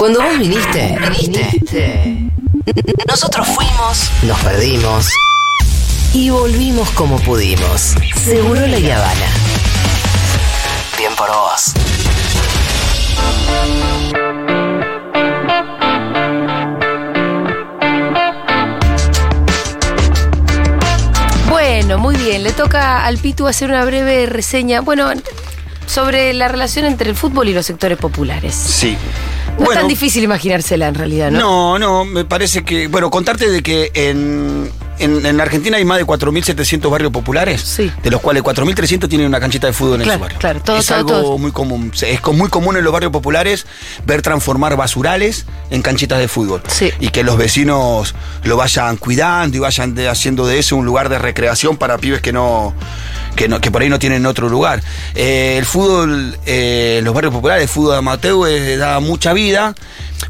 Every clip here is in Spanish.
Cuando vos viniste, viniste. Nosotros fuimos, nos perdimos y volvimos como pudimos. Seguro la Habana. Bien por vos. Bueno, muy bien. Le toca al Pitu hacer una breve reseña. Bueno, sobre la relación entre el fútbol y los sectores populares. Sí. No Bueno, es tan difícil imaginársela en realidad, ¿no? No, no, me parece que. Bueno, contarte de que en, en, en Argentina hay más de 4.700 barrios populares, Sí. de los cuales 4.300 tienen una canchita de fútbol en su barrio. claro, todo, es todo, algo todo. muy común. Es muy común en los barrios populares ver transformar basurales en canchitas de fútbol. Sí. Y que los vecinos lo vayan cuidando y vayan de- haciendo de eso un lugar de recreación para pibes que no. Que, no, que por ahí no tienen otro lugar. Eh, el fútbol eh, los barrios populares, el fútbol amateur, eh, da mucha vida.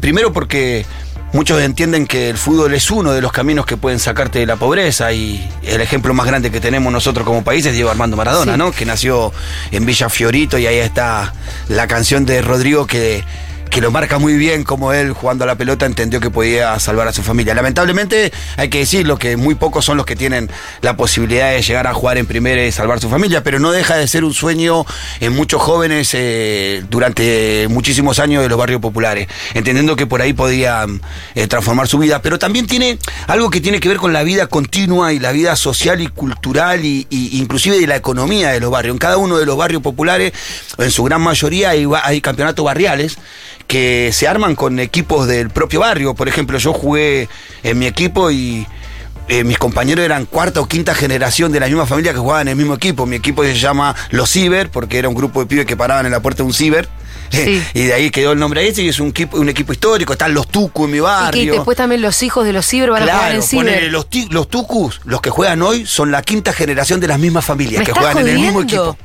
Primero porque muchos entienden que el fútbol es uno de los caminos que pueden sacarte de la pobreza y el ejemplo más grande que tenemos nosotros como país es Diego Armando Maradona, Sí. ¿no? Que nació en Villa Fiorito y ahí está la canción de Rodrigo que que lo marca muy bien como él jugando a la pelota entendió que podía salvar a su familia. Lamentablemente hay que decirlo que muy pocos son los que tienen la posibilidad de llegar a jugar en primera y salvar su familia, pero no deja de ser un sueño en muchos jóvenes eh, durante muchísimos años de los barrios populares, entendiendo que por ahí podían eh, transformar su vida, pero también tiene algo que tiene que ver con la vida continua y la vida social y cultural y, inclusive de la economía de los barrios. En cada uno de los barrios populares, en su gran mayoría, hay campeonatos barriales que se arman con equipos del propio barrio. Por ejemplo, yo jugué en mi equipo y eh, mis compañeros eran cuarta o quinta generación de la misma familia que jugaban en el mismo equipo. Mi equipo se llama Los Ciber, porque era un grupo de pibes que paraban en la puerta de un ciber. Sí. y de ahí quedó el nombre ese y es un equipo, un equipo histórico. Están los Tucu en mi y barrio. que después también los hijos de los ciber van a jugar en ciber. ponele, los, tucus, los que juegan hoy, son la quinta generación de las mismas familias ¿Me que juegan en el mismo jodiendo?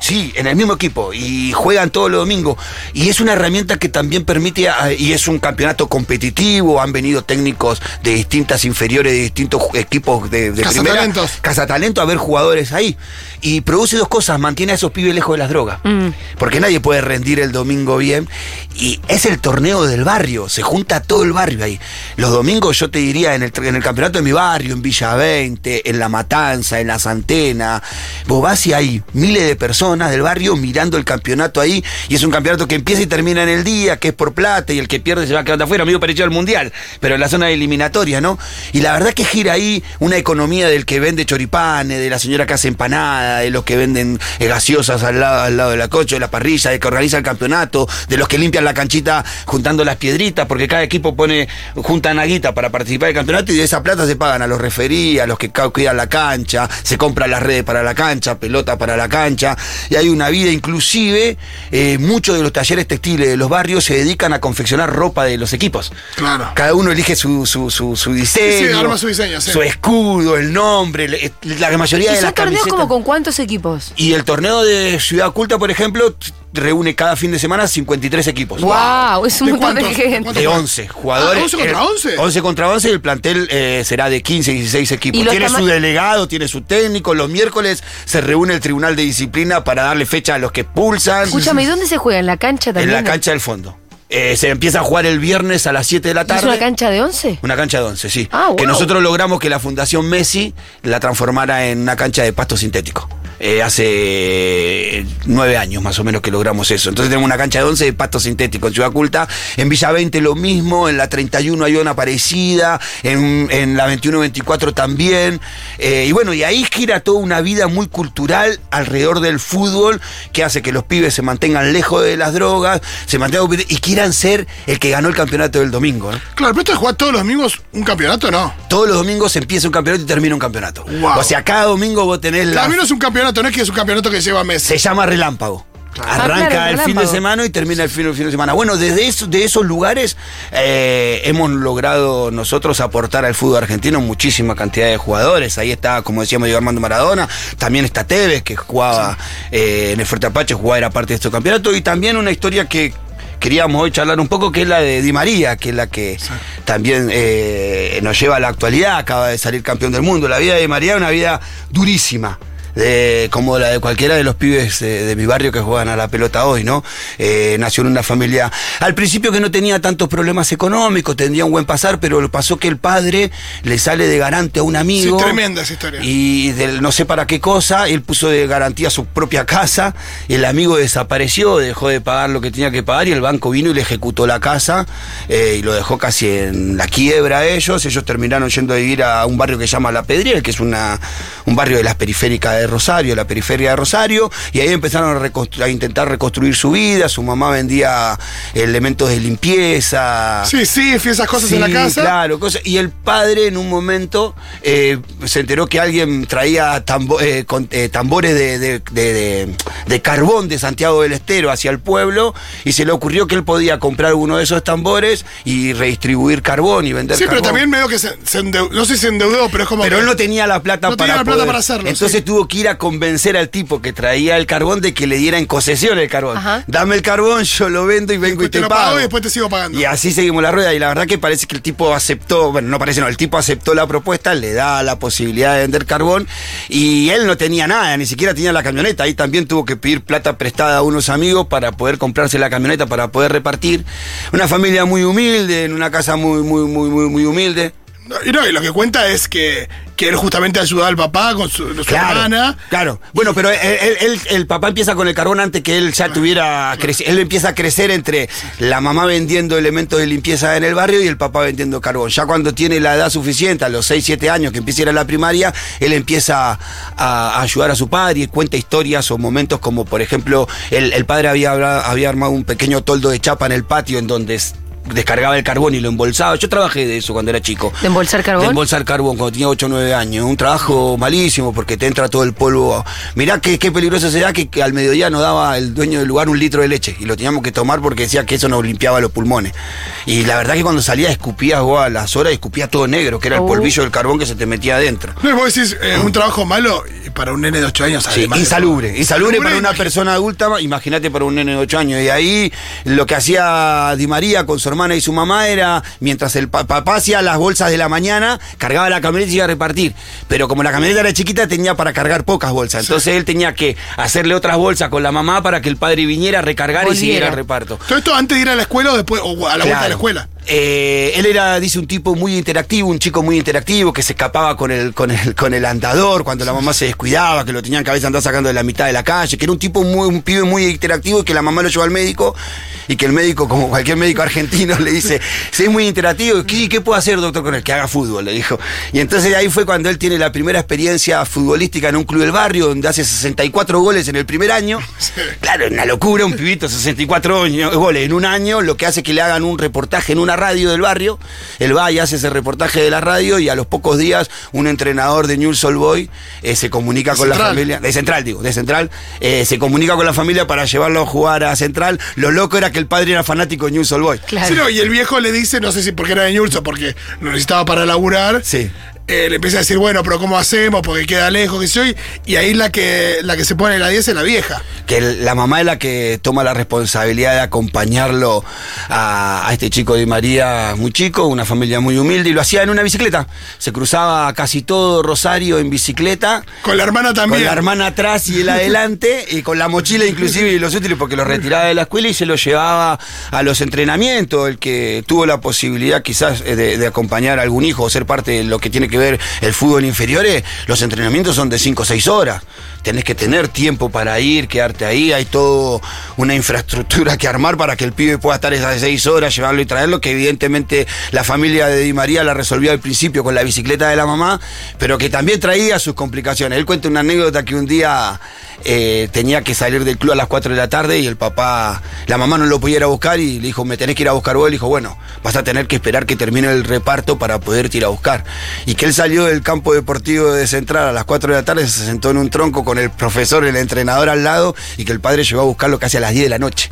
Sí, en el mismo equipo. Y juegan todos los domingos. Y es una herramienta que también permite, a- y es un campeonato competitivo, han venido técnicos de distintas inferiores, de distintos equipos de, de primera. Cazatalento a ver jugadores ahí. Y produce dos cosas, mantiene a esos pibes lejos de las drogas. Porque nadie puede rendir el domingo bien. Y es el torneo del barrio, se junta todo el barrio ahí. Los domingos yo te diría en el, en el campeonato de mi barrio, en Villa 20, en La Matanza, en Las Antenas. Vos vas y hay miles de personas del barrio mirando el campeonato ahí. Y es un campeonato que empieza y termina en el día, que es por plata y el que pierde se va quedando afuera, amigo parecido al mundial, pero en la zona eliminatoria, ¿no? Y la verdad que gira ahí una economía del que vende choripanes, de la señora que hace empanada, de los que venden eh, gaseosas al lado, al lado de la coche, de la parrilla, de que organiza el campeonato, de los que limpian la canchita juntando las piedritas, porque cada equipo pone, junta naguita para participar del campeonato y de esa plata se pagan a los referí, a los que cuidan la cancha, se compran las redes para la cancha, pelota para la cancha, y hay una vida inclusive, eh, muchos de los talleres textiles de los barrios se dedican a confeccionar ropa de los equipos. Claro. Cada uno elige su, su, su, su diseño. Sí, arma su diseño, sí. Su escudo, el nombre, la mayoría ¿Y de son las torneos camisetas. como con cuántos equipos? Y el torneo de Ciudad Oculta, por ejemplo, reúne cada fin de semana 53 equipos. ¡Wow! Es un ¿De montón de cuántos? ¿De gente. cuántos? De 11 jugadores. Ah, 11 contra El- 11. 11 contra 11 y el plantel eh, será de 15, 16 equipos. ¿Y los Tiene su delegado, tiene su técnico. Los miércoles se reúne el Tribunal de Disciplina para darle fecha a los que pulsan. Escúchame, ¿y dónde se juega? ¿En la cancha En también? la cancha del fondo. Eh, se empieza a jugar el viernes a las 7 de la ¿Es tarde. una cancha de 11? Una cancha de 11, sí. Ah, Que wow. nosotros logramos que la Fundación Messi la transformara en una cancha de pasto sintético. Eh, hace nueve años más o menos que logramos eso. Entonces tenemos una cancha de 11 de pasto sintético en Ciudad Culta. En Villa 20 lo mismo, en la 31 hay una parecida, en, en la 21-24 también. Eh, y bueno, y ahí gira toda una vida muy cultural alrededor del fútbol que hace que los pibes se mantengan lejos de las drogas, se mantengan y quieran ser el que ganó el campeonato del domingo. ¿eh? Claro, pero esto jugar todos los domingos un campeonato, no. Todos los domingos empieza un campeonato y termina un campeonato. Wow. O sea, cada domingo vos tenés la. No es un campeonato, no es que es un campeonato que lleva meses. Se llama relámpago. Ah, Arranca claro, el fin de semana y termina el fin, el fin de semana. Bueno, desde eso- de esos lugares eh, hemos logrado nosotros aportar al fútbol argentino muchísima cantidad de jugadores. Ahí está, como decíamos, Diego Armando Maradona. También está Tevez, que jugaba eh, en el Fuerte Apache, jugaba, era parte de este campeonato. Y también una historia que queríamos hoy charlar un poco, que es la de Di María, que es la que también eh, nos lleva a la actualidad. Acaba de salir campeón del mundo. La vida de Di María es una vida durísima de, como la de cualquiera de los pibes de, de mi barrio que juegan a la pelota hoy, ¿no? Eh, nació en una familia, al principio que no tenía tantos problemas económicos, tendría un buen pasar, pero pasó que el padre le sale de garante a un amigo. Sí, tremenda esa historia. Y del no sé para qué cosa, él puso de garantía su propia casa, el amigo desapareció, dejó de pagar lo que tenía que pagar y el banco vino y le ejecutó la casa eh, y lo dejó casi en la quiebra a ellos. Ellos terminaron yendo a vivir a un barrio que se llama La Pedriel, que es una, un barrio de las periféricas de Rosario, la periferia de Rosario, y ahí empezaron a, intentar reconstruir su vida. Su mamá vendía elementos de limpieza. Sí, sí, esas cosas en la Sí, casa. Claro, cosas. Y el padre en un momento eh, se enteró que alguien traía tambo- eh, con- eh, tambores de, de- de- de- de carbón de Santiago del Estero hacia el pueblo y se le ocurrió que él podía comprar uno de esos tambores y redistribuir carbón y vender Sí, pero carbón. también medio que se, se endeu- no sé si se endeudó, pero es como Pero que- él no tenía la plata No para tenía la plata poder. para hacerlo, Entonces sí. tuvo que ir a convencer al tipo que traía el carbón de que le diera en concesión el carbón. Ajá. Dame el carbón, yo lo vendo y vengo y te, te lo pago. pago y después te sigo pagando. Y así seguimos la rueda. Y la verdad que parece que el tipo aceptó, bueno, no parece, no, el tipo aceptó la propuesta, le da la posibilidad de vender carbón y él no tenía nada, ni siquiera tenía la camioneta. Ahí también tuvo que pedir plata prestada a unos amigos para poder comprarse la camioneta, para poder repartir. Una familia muy humilde, en una casa muy, muy, muy, muy, muy humilde. No, y no, y lo que cuenta es que, que él justamente ayudaba al papá con su, su hermana. Claro. Bueno, pero él- él- él- el papá empieza con el carbón antes que él ya tuviera creci- Él empieza a crecer entre la mamá vendiendo elementos de limpieza en el barrio y el papá vendiendo carbón. Ya cuando tiene la edad suficiente, a los 6, 7 años que empieza a ir a la primaria, él empieza a, a ayudar a su padre y cuenta historias o momentos como, por ejemplo, el, el padre había, había armado un pequeño toldo de chapa en el patio en donde descargaba el carbón y lo embolsaba. Yo trabajé de eso cuando era chico. ¿De embolsar carbón? De embolsar carbón cuando tenía 8 o 9 años. Un trabajo malísimo porque te entra todo el polvo. Mirá qué, qué peligroso será que, que al mediodía nos daba el dueño del lugar un litro de leche y lo teníamos que tomar porque decía que eso nos limpiaba los pulmones. Y la verdad que cuando salía escupía vos a las horas, escupía todo negro, que era el Oh. polvillo del carbón que se te metía adentro. No, vos decís, eh, un trabajo malo para un nene de 8 años. Además insalubre. Insalubre para una persona adulta, imagínate para un nene de 8 años. Y ahí lo que hacía Di María con su hermana y su mamá era, mientras el pa- papá hacía las bolsas de la mañana, cargaba la camioneta y iba a repartir. Pero como la camioneta era chiquita, tenía para cargar pocas bolsas. Entonces él tenía que hacerle otras bolsas con la mamá para que el padre viniera a recargar y siguiera el reparto. Todo esto antes de ir a la escuela o después, o a la vuelta de la escuela. Eh, él era, dice, un tipo muy interactivo, un chico muy interactivo, que se escapaba con el, con el, con el andador cuando la mamá se descuidaba, que lo tenían cabeza andar sacando de la mitad de la calle, que era un tipo muy, un pibe muy interactivo y que la mamá lo llevó al médico y que el médico, como cualquier médico argentino, le dice, si es muy interactivo, ¿qué, qué puedo hacer, doctor, con él? Que haga fútbol, le dijo. Y entonces ahí fue cuando él tiene la primera experiencia futbolística en un club del barrio, donde hace 64 goles en el primer año. Claro, una locura, un pibito, 64 años- goles en un año, lo que hace que le hagan un reportaje en una radio del barrio. Él va y hace ese reportaje de la radio y a los pocos días un entrenador de Newell's Old Boy eh, se comunica con la familia, de Central digo, de Central, eh, se comunica con la familia para llevarlo a jugar a Central. Lo loco era que el padre era fanático de Newell's Old Boy. Claro. Sí, no, y el viejo le dice, no sé si porque era de o porque lo necesitaba para laburar. Sí. Eh, le empieza a decir, bueno, pero ¿cómo hacemos? Porque queda lejos, que soy. Y ahí la que, la que se pone la 10 es la vieja. que la mamá es la que toma la responsabilidad de acompañarlo a, a este chico de María, muy chico, una familia muy humilde, y lo hacía en una bicicleta. Se cruzaba casi todo Rosario en bicicleta. Con la hermana también. Con la hermana atrás y él adelante, y con la mochila inclusive y los útiles, porque los retiraba de la escuela y se los llevaba a los entrenamientos. El que tuvo la posibilidad quizás eh, de, de acompañar a algún hijo o ser parte de lo que tiene que ver el fútbol inferiores, los entrenamientos son de 5 o 6 horas. Tenés que tener tiempo para ir, quedarte ahí, hay toda una infraestructura que armar para que el pibe pueda estar esas 6 horas, llevarlo y traerlo, que evidentemente la familia de Di María la resolvió al principio con la bicicleta de la mamá, pero que también traía sus complicaciones. Él cuenta una anécdota que un día eh, tenía que salir del club a las 4 de la tarde y el papá, la mamá no lo podía ir a buscar y le dijo, me tenés que ir a buscar vos. Le dijo, bueno, vas a tener que esperar que termine el reparto para poderte ir a buscar. Y que él salió del campo deportivo de Central a las 4 de la tarde, se sentó en un tronco con el profesor, el entrenador al lado y que el padre llegó a buscarlo casi a las 10 de la noche.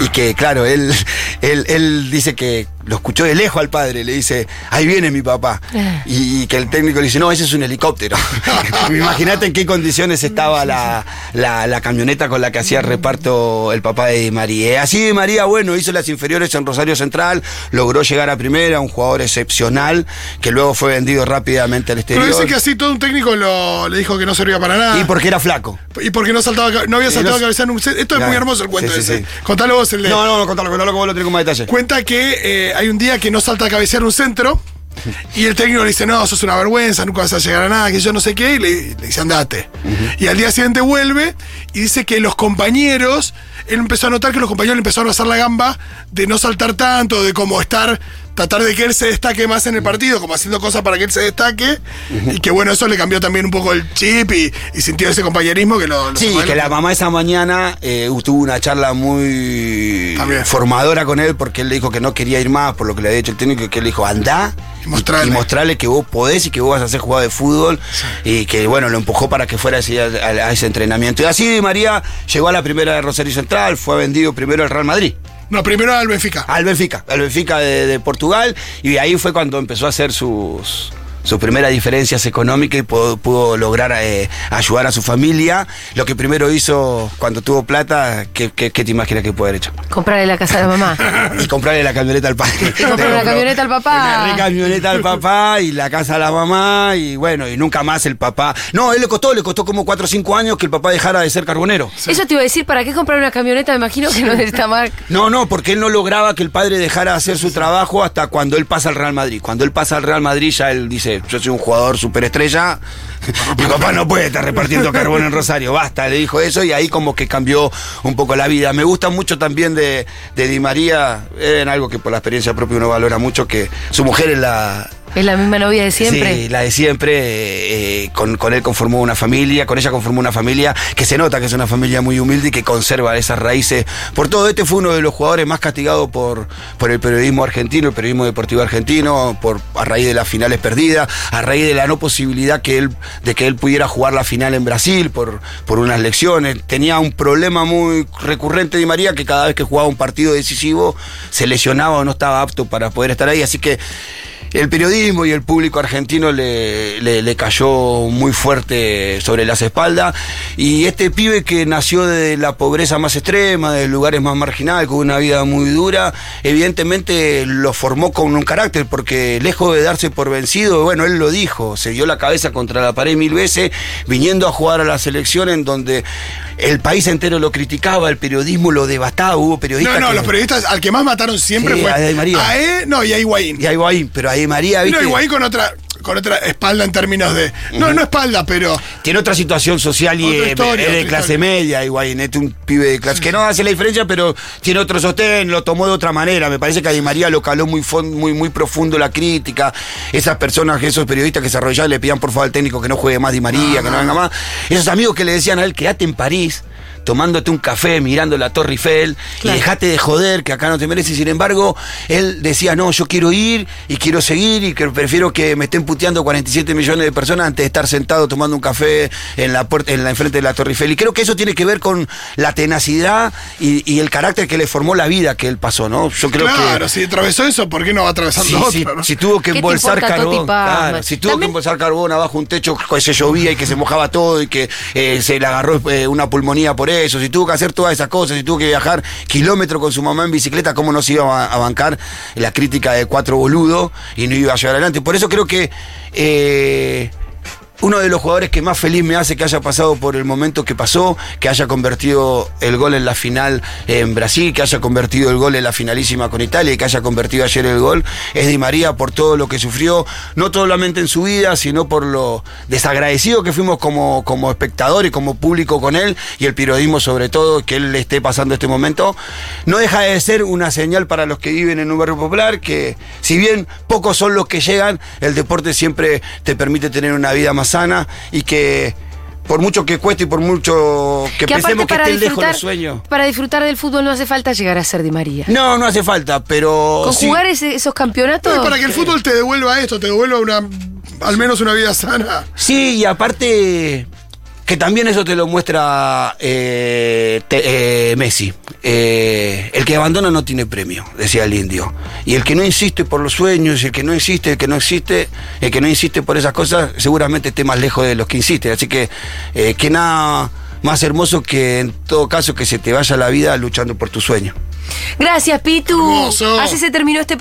Y que, claro, él, él, él dice que lo escuchó de lejos al padre, le dice, ahí viene mi papá. Ah. Y, y que el técnico le dice, no, ese es un helicóptero. Imagínate en qué condiciones estaba la, la- la camioneta con la que hacía el reparto el papá de Di María. Eh, Así Di María, bueno, hizo las inferiores en Rosario Central, logró llegar a primera, un jugador excepcional, que luego fue vendido rápidamente al Pero exterior. dice que así todo un técnico lo- le dijo que no servía para nada. Y porque era flaco. Y porque no saltaba, no había saltado no- cabeza en un set. Esto es Claro. muy hermoso el cuento Sí, sí, ese. sí. Contalo vos el de. No, no, no, contalo, contalo que vos lo tenés con más detalle. Cuenta que eh, hay un día que no salta a cabecear un centro. Y el técnico le dice, no, sos una vergüenza, nunca vas a llegar a nada, que yo no sé qué, y le, le dice, andate. Y al día siguiente vuelve y dice que los compañeros, él empezó a notar que los compañeros le empezaron a hacer la gamba de no saltar tanto, de como estar, tratar de que él se destaque más en el partido, como haciendo cosas para que él se destaque, y que bueno, eso le cambió también un poco el chip y, y sintió ese compañerismo que lo... lo Sí, que la mamá esa mañana eh, tuvo una charla muy También. formadora con él porque él le dijo que no quería ir más por lo que le había dicho el técnico y que él le dijo andá Y mostrale. y mostrarle que vos podés y que vos vas a hacer jugador de fútbol y que bueno lo empujó para que fuera así a, a- a ese entrenamiento. Y así Di María llegó a la primera de Rosario Central fue vendido primero al Real Madrid No, primero al Benfica. al Benfica, al Benfica de, de Portugal, y ahí fue cuando empezó a hacer sus sus primeras diferencias económicas y pudo, pudo lograr eh, ayudar a su familia. Lo que primero hizo cuando tuvo plata, ¿qué, qué- qué te imaginas que puede haber hecho? Comprarle la casa a la mamá. Y comprarle la camioneta al padre. Y comprarle la camioneta al papá. Re camioneta al papá y la casa a la mamá y bueno, y nunca más el papá. No, él le costó, le costó como 4 o 5 años que el papá dejara de ser carbonero. Eso te iba a decir, ¿para qué comprar una camioneta? Me imagino que no está mal. No, no, porque él no lograba que el padre dejara de hacer su trabajo hasta cuando él pasa al Real Madrid. Cuando él pasa al Real Madrid ya él dice, yo soy un jugador superestrella, mi papá no puede estar repartiendo carbón en Rosario, basta, le dijo eso y ahí como que cambió un poco la vida. Me gusta mucho también de, de Di María, en algo que por la experiencia propia uno valora mucho, que su mujer es la... Es la misma novia de siempre. Sí, la de siempre. eh, con, con él conformó una familia, con ella conformó una familia que se nota que es una familia muy humilde y que conserva esas raíces. Por todo, este fue uno de los jugadores más castigados por, por el periodismo argentino, el periodismo deportivo argentino, por, a raíz de las finales perdidas, a raíz de la no posibilidad que él, de que él pudiera jugar la final en Brasil por, por unas lecciones. Tenía un problema muy recurrente de María que cada vez que jugaba un partido decisivo se lesionaba o no estaba apto para poder estar ahí. Así que el periodismo y el público argentino le, le- cayó muy fuerte sobre las espaldas. Y este pibe que nació de la pobreza más extrema, de lugares más marginales, con una vida muy dura, evidentemente lo formó con un carácter, porque lejos de darse por vencido, bueno, él lo dijo, se dio la cabeza contra la pared mil veces, viniendo a jugar a la selección en donde el país entero lo criticaba, el periodismo lo devastaba, hubo periodistas No, no, que- los periodistas al que más mataron siempre Sí, fue a María. a E, no, y a Higuaín. Y a Higuaín, pero a María, No, ¿viste? Higuaín con otra, con otra espalda en términos de. No, no espalda, pero. Tiene otra situación social y es de clase historia. media, Higuaín, es un pibe de clase que no hace la diferencia, pero tiene otro sostén, lo tomó de otra manera. Me parece que a Di María lo caló muy muy muy profundo la crítica. Esas personas, esos periodistas que se arrollaban le pedían por favor al técnico que no juegue más Di María, que no venga más. Esos amigos que le decían a él, quédate en París tomándote un café, mirando la Torre Eiffel Claro. y dejate de joder, que acá no te mereces. Sin embargo, él decía, no, yo quiero ir y quiero seguir y que prefiero que me estén puteando 47 millones de personas antes de estar sentado tomando un café en la puerta, en la enfrente de la Torre Eiffel. Y creo que eso tiene que ver con la tenacidad y, y el carácter que le formó la vida que él pasó, ¿no? Yo creo claro, que. si atravesó eso, ¿por qué no va atravesando Sí, otro? sí, no? si tuvo que ¿Qué te embolsar carbón, claro, si tuvo que embolsar carbón abajo un techo que se llovía y que se mojaba todo y que eh, se le agarró eh, una pulmonía por eso, si tuvo que hacer todas esas cosas, si tuvo que viajar kilómetros con su mamá en bicicleta, ¿cómo no se iba a, bancar la crítica de cuatro boludos y no iba a llegar adelante? Por eso creo que eh, uno de los jugadores que más feliz me hace que haya pasado por el momento que pasó, que haya convertido el gol en la final en Brasil, que haya convertido el gol en la finalísima con Italia y que haya convertido ayer el gol, es Di María por todo lo que sufrió, no solamente en su vida, sino por lo desagradecido que fuimos como, como espectador y como público con él y el periodismo sobre todo, que él le esté pasando este momento. No deja de ser una señal para los que viven en un barrio popular, que si bien pocos son los que llegan, el deporte siempre te permite tener una vida más sana y que por mucho que cueste y por mucho que, Que pensemos que para estén lejos disfrutar, los sueños. para disfrutar del fútbol no hace falta llegar a ser Di María. No, no hace falta, pero. Con sí. jugar ese- esos campeonatos. No, y para que el fútbol te devuelva esto, te devuelva una. Al menos una vida sana. Sí, y aparte. Que también eso te lo muestra eh, te- eh, Messi. Eh, el que abandona no tiene premio, decía el indio. Y el que no insiste por los sueños, el que no insiste, el que no existe, el que no insiste por esas cosas, seguramente esté más lejos de los que insisten. Así que, eh, que nada más hermoso que en todo caso que se te vaya la vida luchando por tu sueño. Gracias, Pitu. Hermoso. Así se terminó este